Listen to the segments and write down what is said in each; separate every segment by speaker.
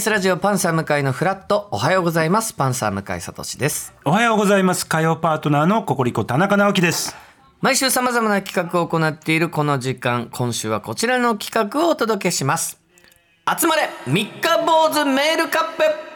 Speaker 1: TBS ラジオパンサー向井のフラット。おはようございます。パンサー向井聡です。
Speaker 2: おはようございます。火曜パートナーのココリコ田中直樹です。
Speaker 1: 毎週様々な企画を行っているこの時間今週はこちらの企画をお届けします。集まれ三日坊主メールカップ
Speaker 2: お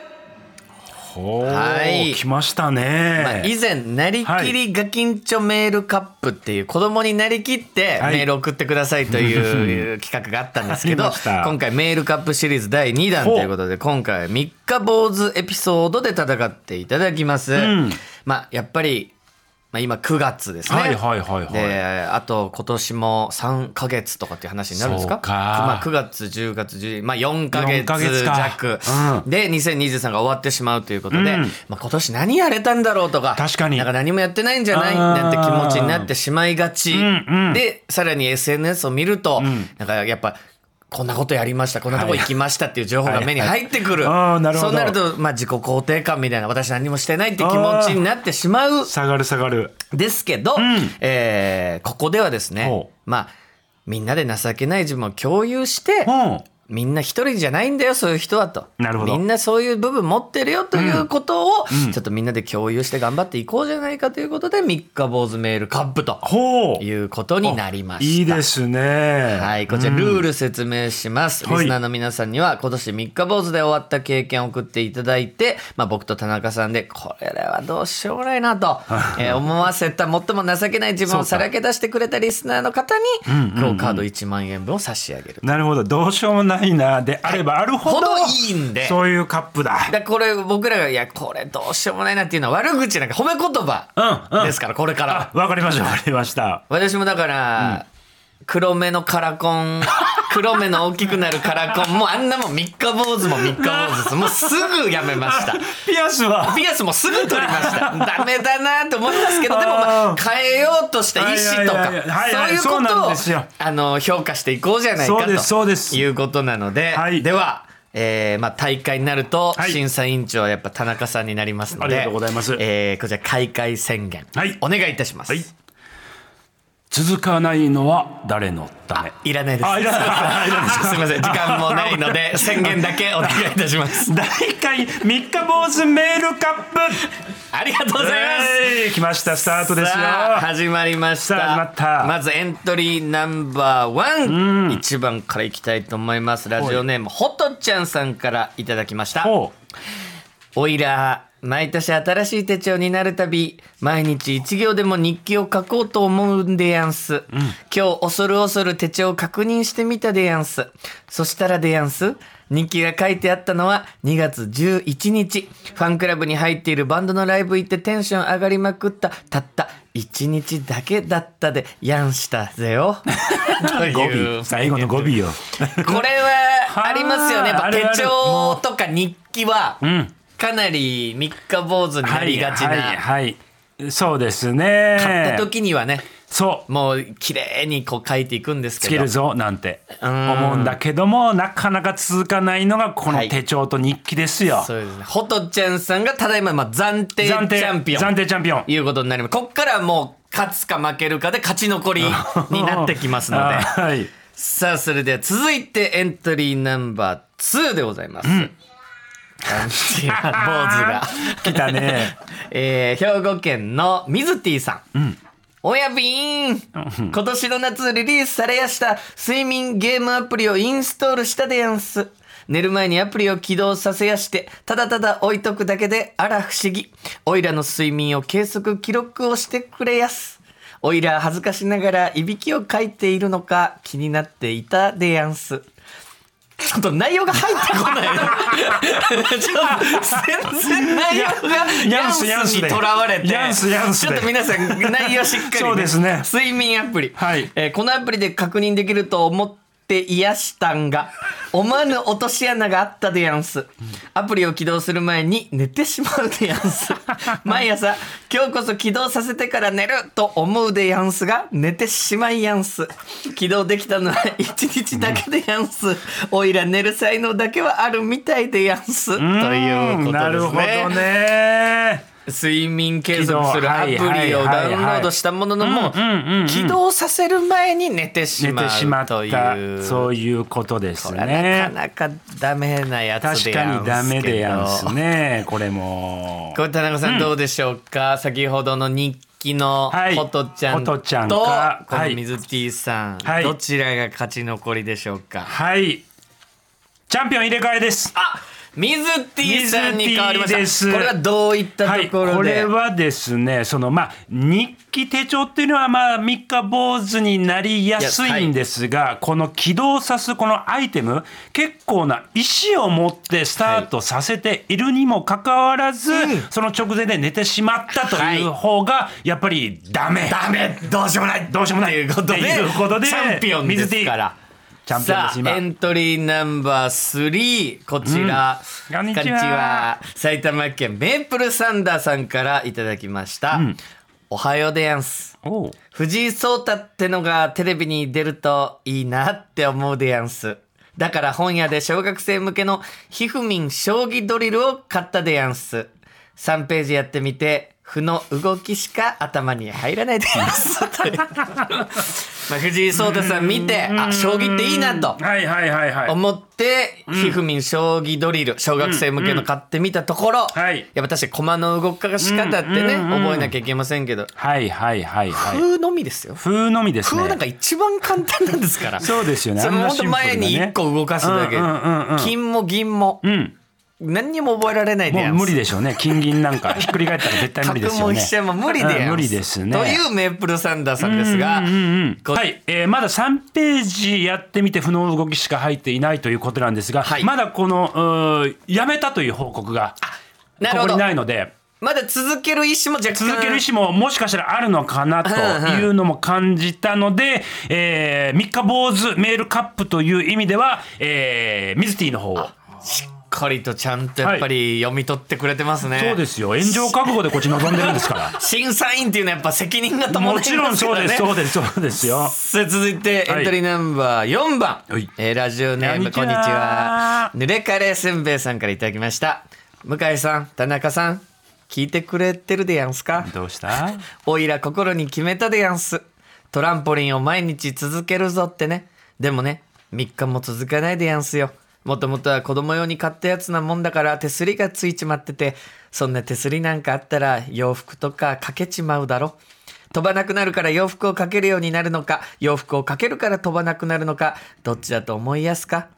Speaker 1: はい
Speaker 2: 来ましたね、
Speaker 1: まあ、以前なりきりガキンチョメールカップっていう子供になりきって
Speaker 2: はい。
Speaker 1: メール送ってくださいという企画があったんですけど 今回メールカップシリーズ第2弾ということで今回三日坊主エピソードで戦っていただきます、
Speaker 2: ん。
Speaker 1: まあやっぱりまあ、今9月ですね。
Speaker 2: はいはいはいはい。
Speaker 1: で、あと今年も3ヶ月とかっていう話になるんですか？まあ、9月、10月、11まあ4ヶ
Speaker 2: 4ヶ月
Speaker 1: 月
Speaker 2: か。
Speaker 1: 弱。
Speaker 2: う
Speaker 1: で、2023が終わってしまうということで、
Speaker 2: うん。
Speaker 1: まあ、今年何やれたんだろうとか、
Speaker 2: 確かに。
Speaker 1: なんか何もやってないんじゃない？なんて気持ちになってしまいがち。
Speaker 2: んうん。
Speaker 1: で、さらに SNS を見ると、
Speaker 2: ん。
Speaker 1: なんかやっぱ、こんなことやりました、こんなとこ行きましたっていう情報が目に入ってくる。
Speaker 2: はい。はいあーなる
Speaker 1: そうなると、まあ、自己肯定感みたいな、私何もしてないって気持ちになってしまう。
Speaker 2: 下がる下がる。
Speaker 1: ですけど、
Speaker 2: ん。
Speaker 1: えーここではですねまあみんなで情けない自分を共有して、
Speaker 2: うん
Speaker 1: みんな一人じゃないんだよそういう人はと。
Speaker 2: なるほど。
Speaker 1: みんなそういう部分持ってるよということを、ちょっとみんなで共有して頑張っていこうじゃないかということで三日坊主メールカップと
Speaker 2: ほう。
Speaker 1: いうことになりました。
Speaker 2: いいですね。
Speaker 1: はい、こちらルール説明します。
Speaker 2: はい。
Speaker 1: リスナーの皆さんには今年三日坊主で終わった経験を送っていただいて、まあ僕と田中さんで、これはどうしようもないなと、えー思わせた最も情けない自分をさらけ出してくれたリスナーの方に、今日カード1万円分を差し上げる。
Speaker 2: なるほど。どうしようもないなであればあるほど、
Speaker 1: ほどいいんで。
Speaker 2: そういうカップだ。
Speaker 1: だこれ僕らが、いや、これどうしようもないなっていうのは悪口なんか褒め言葉
Speaker 2: うんうん。
Speaker 1: ですから、これからは。
Speaker 2: わかりましたわかりました。
Speaker 1: 私もだから、黒目のカラコン黒目の大きくなるカラコン。もうあんなもん三日坊主も三日坊主です。もうすぐやめました。
Speaker 2: ピアスは？
Speaker 1: ピアスもすぐ取りました。ダメだなと思いますけどでもまあ変えようとした意思とか
Speaker 2: はいはいはいはい。
Speaker 1: そういうことをあの評価していこうじゃないかということなので、
Speaker 2: はい。
Speaker 1: ではえーまあ、大会になると
Speaker 2: はい。
Speaker 1: 審査委員長はやっぱ田中さんになりますので
Speaker 2: ありがとうございます。
Speaker 1: えーこちら開会宣言、
Speaker 2: はい。
Speaker 1: お願いいたします、
Speaker 2: はい続かないのは誰のため？
Speaker 1: いらないです。
Speaker 2: す
Speaker 1: みません、時間もないので、宣言だけお願いいたします。
Speaker 2: 大会三日坊主メールカップ。
Speaker 1: ありがとうございます。
Speaker 2: えー来ました。スタートですよ。
Speaker 1: 始まりました。
Speaker 2: 始まった。
Speaker 1: まずエントリーナンバーワン、一番からいきたいと思います。ラジオネームほとちゃんさんからいただきました。
Speaker 2: ほ
Speaker 1: おいら毎年新しい手帳になるたび毎日一行でも日記を書こうと思うんでやんす、今日恐る恐る手帳を確認してみたでやんす。そしたらでやんす日記が書いてあったのは2月11日。ファンクラブに入っているバンドのライブ行ってテンション上がりまくったたった1日だけだったでやんしたぜよ。
Speaker 2: 最後の語尾よ。
Speaker 1: これはありますよね。手帳とか日記は
Speaker 2: ん
Speaker 1: かなり三日坊主になりがち
Speaker 2: はい
Speaker 1: な。
Speaker 2: はいはいそうですね
Speaker 1: 買った時にはね、
Speaker 2: そう
Speaker 1: もう綺麗にこう書いていくんですけど。
Speaker 2: つけるぞなんて
Speaker 1: ん
Speaker 2: 思うんだけどもなかなか続かないのがこの
Speaker 1: はい
Speaker 2: 手帳と日記ですよ、
Speaker 1: そうですね。ほとちゃんさんがただいままあ暫定チャンピオン
Speaker 2: 暫定チャンピオン
Speaker 1: いうことになります。こっからもう勝つか負けるかで勝ち残りになってきますので。
Speaker 2: はい
Speaker 1: さあそれでは続いてエントリーナンバー2でございます。あ違う坊主が。
Speaker 2: 来たね
Speaker 1: えー兵庫県のミズティさん。親ビーン今年の夏リリースされやした睡眠ゲームアプリをインストールしたでやんす。寝る前にアプリを起動させやして、ただただ置いとくだけで、あら不思議。おいらの睡眠を計測記録をしてくれやす。おいら恥ずかしながらいびきをかいているのか気になっていたでやんす。ちょっと内容が入ってこない。ちょっと全然内容が
Speaker 2: ヤン
Speaker 1: スにとらわれて。ちょっと皆さん内容しっかり、
Speaker 2: そうですね。
Speaker 1: 睡眠アプリ、
Speaker 2: はい。
Speaker 1: えーこのアプリで確認できると思って癒したんが思わぬ落とし穴があったでやんす。アプリを起動する前に寝てしまうでやんす。毎朝今日こそ起動させてから寝ると思うでやんすが寝てしまいやんす。起動できたのは一日だけでやんす。おいら寝る才能だけはあるみたいでやんす。ということですね。
Speaker 2: なるほどね
Speaker 1: 睡眠継続するアプリをダウンロードしたもののも
Speaker 2: うんうんうんうん。
Speaker 1: 起動させる前に寝てし
Speaker 2: 寝
Speaker 1: ま
Speaker 2: てしまっ
Speaker 1: うとい
Speaker 2: た。
Speaker 1: う
Speaker 2: そういうことですね。
Speaker 1: なかなかダメなやつ
Speaker 2: 確か
Speaker 1: でやんすけど。
Speaker 2: にダメでやんすねこれも。
Speaker 1: これ田中さんどうでしょうか、先ほどの日記の
Speaker 2: はい。
Speaker 1: ホトちゃんと、
Speaker 2: ホトちゃんか。
Speaker 1: この
Speaker 2: はい。
Speaker 1: 水 T さん、
Speaker 2: はい。
Speaker 1: どちらが勝ち残りでしょうか？
Speaker 2: はい。チャンピオン入れ替えです。
Speaker 1: あ水 T さんに変わりました。これはどういった
Speaker 2: はい、
Speaker 1: ところで、
Speaker 2: これはですねそのまあ日記手帳っていうのはまあ三日坊主になりやすいんですが、この起動さすこのアイテム結構な意思を持ってスタートさせているにもかかわらず、
Speaker 1: うん。
Speaker 2: その直前で寝てしまったという方がやっぱりダメ、
Speaker 1: ダメ。どうしようもない。
Speaker 2: どうしようもない
Speaker 1: ということで
Speaker 2: っていうことで
Speaker 1: チャンピオンですから
Speaker 2: チャンピオン
Speaker 1: さあエントリーナンバー3こちら、
Speaker 2: うん。こんにちは。
Speaker 1: 埼玉県メープルサンダーさんからいただきました、おはようでやんす。
Speaker 2: おう。
Speaker 1: 藤井聡太ってのがテレビに出るといいなって思うでやんす。だから本屋で小学生向けのひふみん将棋ドリルを買ったでやんす。3ページやってみて歩の動きしか頭に入らないです まあ藤井聡太さん見てあ将棋っていいなと
Speaker 2: はいはいはいはい。
Speaker 1: 思って、ひふみん将棋ドリル小学生向けの買ってみたところ、
Speaker 2: はい。
Speaker 1: やっぱ確かに駒の動かし方ってね、覚えなきゃいけませんけど。
Speaker 2: はいはいはいはい。
Speaker 1: 風のみですよ。
Speaker 2: 風のみですね。
Speaker 1: 風なんか一番簡単なんですから。
Speaker 2: そうですよね。
Speaker 1: その本当
Speaker 2: あんなシンプルなね。
Speaker 1: 前に一個動かすだけ、
Speaker 2: うんうんうんうん。
Speaker 1: 金も銀も、
Speaker 2: うん
Speaker 1: 何にも覚えられないで
Speaker 2: もう無理でしょうね。金銀なんか。ひっくり返ったら絶対無理ですよね。
Speaker 1: 角も無理で
Speaker 2: 無理ですね。
Speaker 1: というメープルサンダーさんですが、
Speaker 2: うんうんうん
Speaker 1: こ
Speaker 2: はい、えーまだ3ページやってみて負の動きしか入っていないということなんですが、
Speaker 1: はい。
Speaker 2: まだこのやめたという報告がここに
Speaker 1: な
Speaker 2: いので。
Speaker 1: まだ続ける意思も若干。
Speaker 2: 続ける意思ももしかしたらあるのかなというのも感じたので、えー三日坊主メールカップという意味では、えー、ミズティの方を。
Speaker 1: しっかりとちゃんとやっぱり読み取ってくれてますね、
Speaker 2: そうですよ。炎上覚悟でこっち望んでるんですから。
Speaker 1: 審査員っていうのはやっぱ責任が伴い
Speaker 2: も
Speaker 1: ます
Speaker 2: ちろんそう
Speaker 1: からね
Speaker 2: です。そうです。そうですよ。
Speaker 1: さあ続いて
Speaker 2: はい。
Speaker 1: エントリーナンバー4番、
Speaker 2: はい。
Speaker 1: えーラジオネームこんにち
Speaker 2: は。
Speaker 1: は。ぬれカレーせんべいさんからいただきました。向井さん田中さん聞いてくれてるでやんすか？
Speaker 2: どうした？
Speaker 1: おいら心に決めたでやんす。トランポリンを毎日続けるぞってね。でもね3日も続かないでやんすよもともとは子供用に買ったやつなもんだから手すりがついちまっててそんな手すりなんかあったら洋服とかかけちまうだろ。飛ばなくなるから洋服をかけるようになるのか洋服をかけるから飛ばなくなるのかどっちだと思いやすか？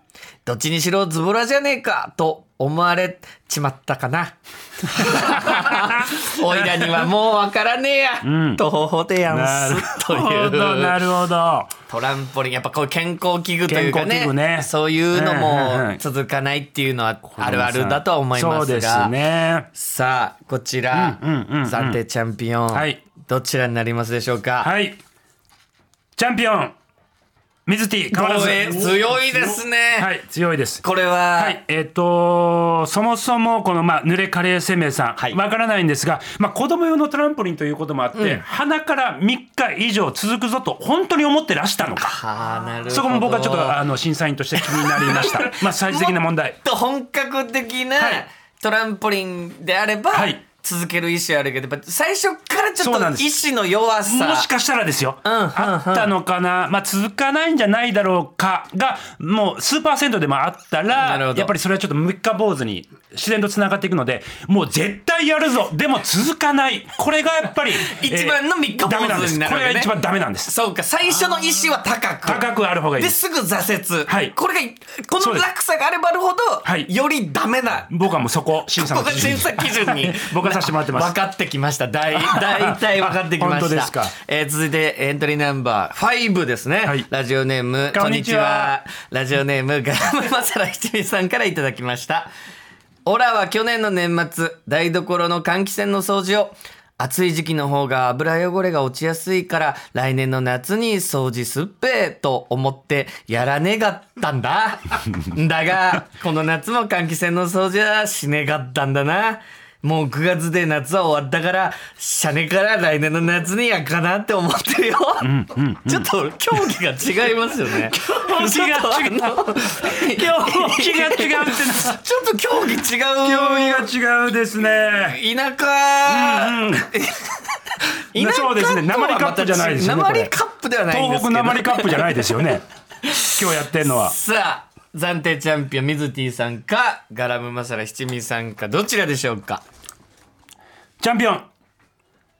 Speaker 1: どっちにしろズボラじゃねえかと思われちまったかな。おいらにはもうわからねえや、
Speaker 2: ん。
Speaker 1: とほほでや
Speaker 2: なんる
Speaker 1: すと
Speaker 2: ほ
Speaker 1: いう。
Speaker 2: どなるほど。
Speaker 1: トランポリンやっぱこう健康器具というかね。
Speaker 2: 具ね。
Speaker 1: そういうのも
Speaker 2: ん
Speaker 1: 続かないっていうのはあるあるだとは思いますが。
Speaker 2: そうですね。
Speaker 1: さあこちら、
Speaker 2: うんうんうんうん。
Speaker 1: 暫定チャンピオン、
Speaker 2: はい。
Speaker 1: どちらになりますでしょうか、
Speaker 2: はい。チャンピオン水 T 変わらず。
Speaker 1: 強いですね、
Speaker 2: はい強いです。
Speaker 1: これは、
Speaker 2: はい、えっ、とそもそもこの、まあ、濡れカレー生命さん、
Speaker 1: はい。
Speaker 2: わからないんですが、まあ、子供用のトランポリンということもあって、鼻から3日以上続くぞと本当に思ってらしたのか。
Speaker 1: はあなるほど。
Speaker 2: そこも僕はちょっとあの審査員として気になりました。まあ最終的な問題。
Speaker 1: もっと本格的な
Speaker 2: はい。
Speaker 1: トランポリンであれば、
Speaker 2: はい。
Speaker 1: 続ける意思あるけどやっぱ最初からちょっと
Speaker 2: そうなんです。
Speaker 1: 意志の弱さ
Speaker 2: もしかしたらですよ、
Speaker 1: んうんうん。
Speaker 2: あったのかな、まあ、続かないんじゃないだろうかがもう数パーセントでもあったらやっぱりそれはちょっと三日坊主に自然とつながっていくのでもう絶対やるぞ。でも続かない。これがやっぱり
Speaker 1: 一番の三日坊主
Speaker 2: ダメなんです。
Speaker 1: になるね
Speaker 2: これが一番ダメなんです。
Speaker 1: そうか。最初の意志は高く。
Speaker 2: 高くある方がいいです。
Speaker 1: ぐ挫折、
Speaker 2: はい。
Speaker 1: これがこの落差があればあるほど、
Speaker 2: はい。
Speaker 1: よりダメな。
Speaker 2: 僕はもうそこ 審査基準
Speaker 1: に
Speaker 2: 僕はさせてもらってます。
Speaker 1: 分かってきました。大大体分かってきました。
Speaker 2: 本当ですか。
Speaker 1: えー続いてエントリーナンバー5ですね、
Speaker 2: はい。
Speaker 1: ラジオネーム
Speaker 2: こんにちは。
Speaker 1: ラジオネーム ガラムマサラ七味さんからいただきました。オラは去年の年末台所の換気扇の掃除を。暑い時期の方が油汚れが落ちやすいから来年の夏に掃除すっぺと思ってやらねがったんだ。だがこの夏も換気扇の掃除はしねがったんだな。もう9月で夏は終わったから、シャネから来年の夏にやかなって思ってるよ。ちょっと競技が違いますよね。
Speaker 2: 競技が違う。競技が違うってな。
Speaker 1: ちょっと競技違う。
Speaker 2: 競技が違うですね。
Speaker 1: 田舎、
Speaker 2: うん
Speaker 1: 田舎
Speaker 2: そうですね。鉛カップじゃないですよね
Speaker 1: 鉛カップではないんですけど。
Speaker 2: 東北鉛カップじゃないですよね。今日やってんのは。
Speaker 1: さあ、暫定チャンピオン、水 T さんか、ガラムマサラ七味さんか、どちらでしょうか？
Speaker 2: チャンピオン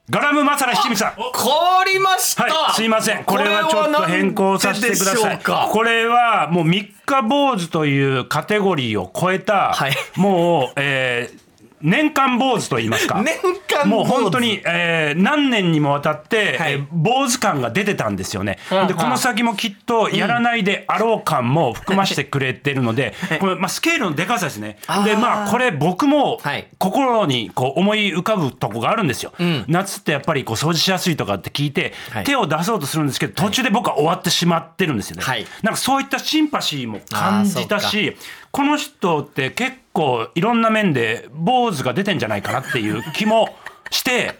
Speaker 2: ガラムマサラ七味さん。
Speaker 1: 変わりました、
Speaker 2: はい、すいません。これはちょっと変更させてください。
Speaker 1: これは
Speaker 2: これはもう三日坊主というカテゴリーを超えた、
Speaker 1: はい。
Speaker 2: もう、えー年間坊主と言いますか。
Speaker 1: 年間
Speaker 2: もう本当に、えー何年にもわたって、
Speaker 1: はい。
Speaker 2: えー坊主感が出てたんですよね。
Speaker 1: うん。
Speaker 2: でこの先もきっとやらないであろう感も含ましてくれてるので、これまあスケールのでかさですね。でまあこれ僕も
Speaker 1: はい。
Speaker 2: 心にこう思い浮かぶとこがあるんですよ。
Speaker 1: ん。
Speaker 2: 夏ってやっぱりこう掃除しやすいとかって聞いて、
Speaker 1: はい。
Speaker 2: 手を出そうとするんですけど途中で僕は終わってしまってるんですよね。
Speaker 1: はい。
Speaker 2: なんかそういったシンパシーも感じたしこの人って結構いろんな面で坊主が出てんじゃないかなっていう気もして。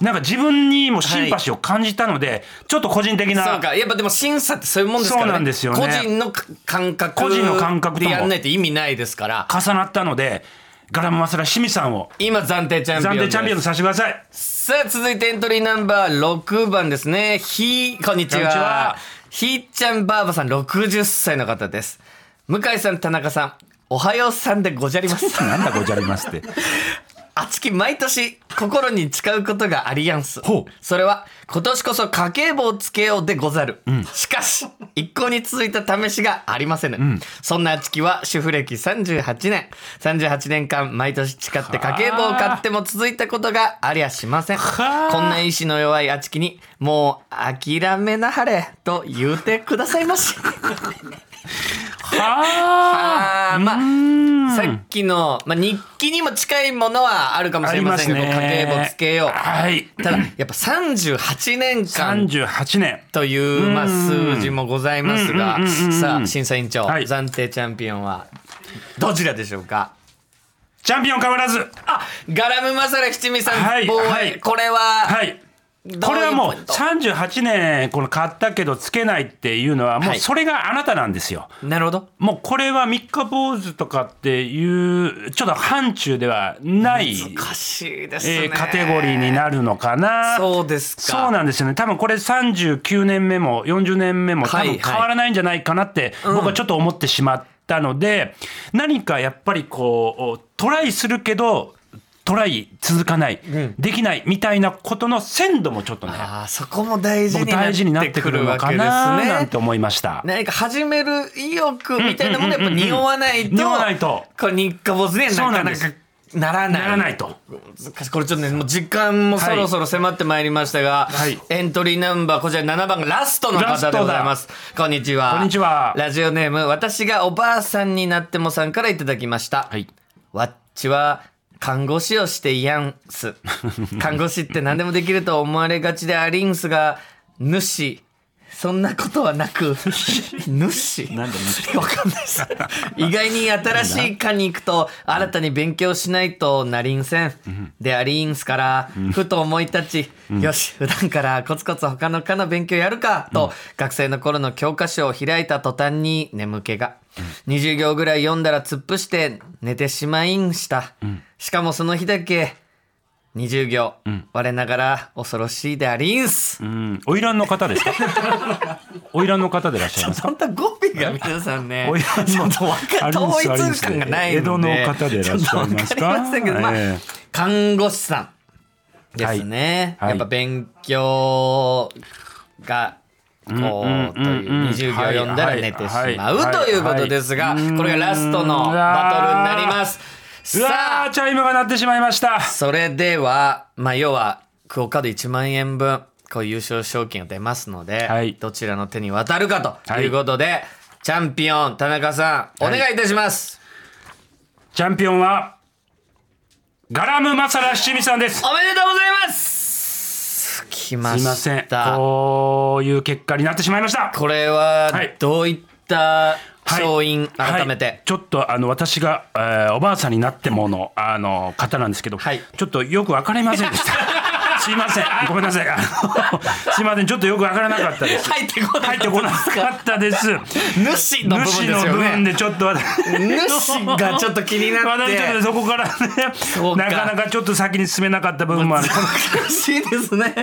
Speaker 2: なんか自分にもシンパシーを感じたので、ちょっと個人的な
Speaker 1: そうか。やっぱでも審査ってそういうもんですからね。
Speaker 2: そうなんですよね
Speaker 1: 個人の感覚
Speaker 2: 個人の感覚
Speaker 1: でやんないと意味ないですから。
Speaker 2: 重なったのでガラムマサラ清水さんを
Speaker 1: 今暫定チャンピオン
Speaker 2: 暫。定チャンピオンとさせてください。
Speaker 1: さあ、続いてエントリーナンバー6番ですね。ひー、こんにち
Speaker 2: こんにち
Speaker 1: は
Speaker 2: は。
Speaker 1: ひーちゃんばあばさん60歳の方です。向井さん、田中さん、おはようさんでごじゃります。
Speaker 2: なんだごじゃりますって。
Speaker 1: あちき毎年心に誓うことがありやんす
Speaker 2: ほう。
Speaker 1: それは今年こそ家計簿をつけようでござる。しかし、一向に続いた試しがありませぬ。そんなあちきは主婦歴38年。38年間毎年誓って家計簿を買っても続いたことがありゃしません。
Speaker 2: はあ
Speaker 1: こんな意志の弱いあちきに、もう諦めなはれと言うてくださいまし。
Speaker 2: は
Speaker 1: あーまあ
Speaker 2: ん
Speaker 1: さっきの、まあ、日記にも近いものはあるかもしれませんけど、家計簿つけよう。
Speaker 2: はい。
Speaker 1: ただ、やっぱ38年間
Speaker 2: 38年。
Speaker 1: という、まあ、数字もございますがさあ、審査委員長、
Speaker 2: はい
Speaker 1: 暫定チャンピオンは、どちらでしょうか？
Speaker 2: チャンピオン変わらず。
Speaker 1: あ、ガラムマサラ七味さん、
Speaker 2: はい
Speaker 1: 防衛、
Speaker 2: はい
Speaker 1: これは、
Speaker 2: はい。これはもう
Speaker 1: ポイント
Speaker 2: 38年この買ったけどつけないっていうのはも
Speaker 1: はい
Speaker 2: うそれがあなたなんですよ。
Speaker 1: なるほど。
Speaker 2: もうこれは三日坊主とかっていうちょっと範疇ではない、
Speaker 1: 難しいですね。
Speaker 2: えーカテゴリーになるのかな。
Speaker 1: そうですか。
Speaker 2: そうなんですよね多分これ39年目も40年目も多
Speaker 1: はい
Speaker 2: 分変わらないんじゃないかなって僕はちょっと思ってしまったので、何かやっぱりこうトライするけどトライ続かない、できないみたいなことの鮮度もちょっとね
Speaker 1: ああ、そこも大事
Speaker 2: 僕
Speaker 1: にな
Speaker 2: 大事にな
Speaker 1: っ
Speaker 2: っててくる
Speaker 1: くるわけです
Speaker 2: のかな
Speaker 1: ね。
Speaker 2: なんて思いました。
Speaker 1: 何か始める意欲みたいなものやっぱ匂わないと、
Speaker 2: 匂わないと
Speaker 1: これ日課坊主にはなかなか
Speaker 2: な
Speaker 1: らない。
Speaker 2: ならないと。
Speaker 1: これちょっとね、もう時間もそろそろ迫ってまいりましたが、
Speaker 2: はい
Speaker 1: エントリーナンバー、こちら7番がラストの方でございます。こんにちは。
Speaker 2: こんにちは
Speaker 1: ラジオネーム、私がおばあさんになってもさんからいただきました。
Speaker 2: はい
Speaker 1: わっちは、看護師をしていやんす。看護師って何でもできると思われがちでありんすが、主。そんなことはなく、主
Speaker 2: なんで主
Speaker 1: わかんないです。意外に新しい科に行くと、新たに勉強しないとなりんせん。でありんすから、ふと思い立ち、よし、普段からコツコツ他の科の勉強やるか、と、学生の頃の教科書を開いた途端に眠気が。20行ぐらい読んだら突っ伏して寝てしまいんした。しかもその日だけ、20行、我ながら恐ろしいでありんす。
Speaker 2: うん、花魁の方ですか？花魁の方でいらっしゃいます。か
Speaker 1: そんな語尾が皆さんね、
Speaker 2: おい
Speaker 1: ちょっと統一感がない
Speaker 2: 江戸の方でいらっしゃいますか？
Speaker 1: ませんけど、まあ
Speaker 2: ええ。
Speaker 1: 看護師さんですね。
Speaker 2: はい。はい。
Speaker 1: やっぱ勉強が、こう、という20行読んだら寝てしまうということですが、
Speaker 2: はい。
Speaker 1: これがラストのバトルになります。
Speaker 2: うわ
Speaker 1: さ
Speaker 2: ーチャイムが鳴ってしまいました。
Speaker 1: あ、それでは、まあ、要は、クオカード1万円分、こう優勝賞金が出ますので、
Speaker 2: はい。
Speaker 1: どちらの手に渡るかということで、チャンピオン、田中さん、お願いいたします。
Speaker 2: チャンピオンはガラムマサラ七味さんです。
Speaker 1: おめでとうございます。来ますした。
Speaker 2: いません。こういう結果になってしまいました。
Speaker 1: これは
Speaker 2: はい。
Speaker 1: どういった
Speaker 2: はい
Speaker 1: 勝因改めて、
Speaker 2: はいちょっとあの私が、えーおばあさんになってものあの方なんですけど、
Speaker 1: はい。
Speaker 2: ちょっとよく分かりませんでしたすいません。ごめんなさい。あのすいません。ちょっとよく分からなかったです。
Speaker 1: 入ってこな
Speaker 2: 入ってこなかったです。
Speaker 1: 主の部分です
Speaker 2: 主の部
Speaker 1: よね
Speaker 2: 分でちょっと私
Speaker 1: 主がちょっと気になって。
Speaker 2: そこからねなかなかちょっと先に進めなかった部分もある。
Speaker 1: 難しいですね。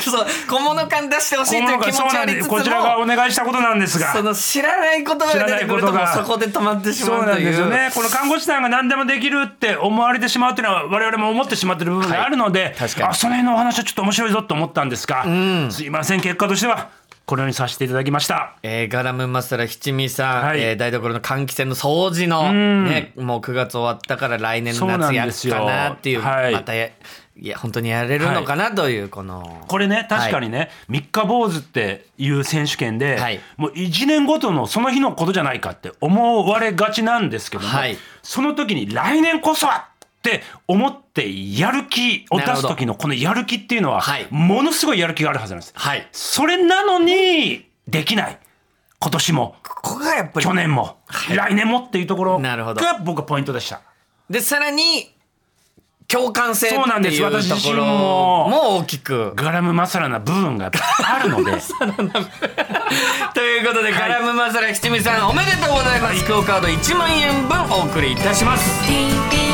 Speaker 1: そう小物感出してほしいという気持ちはありつつ
Speaker 2: こちらがお願いしたことなんですが。
Speaker 1: その知らない言葉が出てくるとそこで止まってしま
Speaker 2: そう。うなん
Speaker 1: という
Speaker 2: ですよね。この看護師さんが何でもできるって思われてしまうっていうのは我々も思ってしまってる部分があるので、
Speaker 1: 確かに。
Speaker 2: あその辺のお話はちょっと面白いぞと思ったんですが、すいません。結果としてはこのようにさせていただきました。
Speaker 1: えーガラムマサラ七味さん、
Speaker 2: はい。
Speaker 1: えー台所の換気扇の掃除の、ね、もう9月終わったから来年の夏やるかなっていう
Speaker 2: そうはい。
Speaker 1: またやいや本当にやれるのかなというこの、
Speaker 2: これね確かにね、三日坊主っていう選手権で、
Speaker 1: はい。
Speaker 2: もう1年ごとのその日のことじゃないかって思われがちなんですけども、
Speaker 1: はい。
Speaker 2: その時に来年こそはって思ってやる気を出す時のこのやる気っていうのは、
Speaker 1: はい。
Speaker 2: ものすごいやる気があるはずなんです。
Speaker 1: はい。
Speaker 2: それなのにできない。今年も。
Speaker 1: ここがやっぱり
Speaker 2: 去年も、来年もっていうところ
Speaker 1: なるほど。
Speaker 2: が僕はポイントでした。
Speaker 1: でさらに共感性って
Speaker 2: そうなんです。
Speaker 1: いうと
Speaker 2: 私自身
Speaker 1: ころ
Speaker 2: も。
Speaker 1: も大きく。
Speaker 2: ガラムマサラな部分があるので。
Speaker 1: ということで、ガラムマサラ七味さんおめでとうございます、クオカード1万円分お送りいたします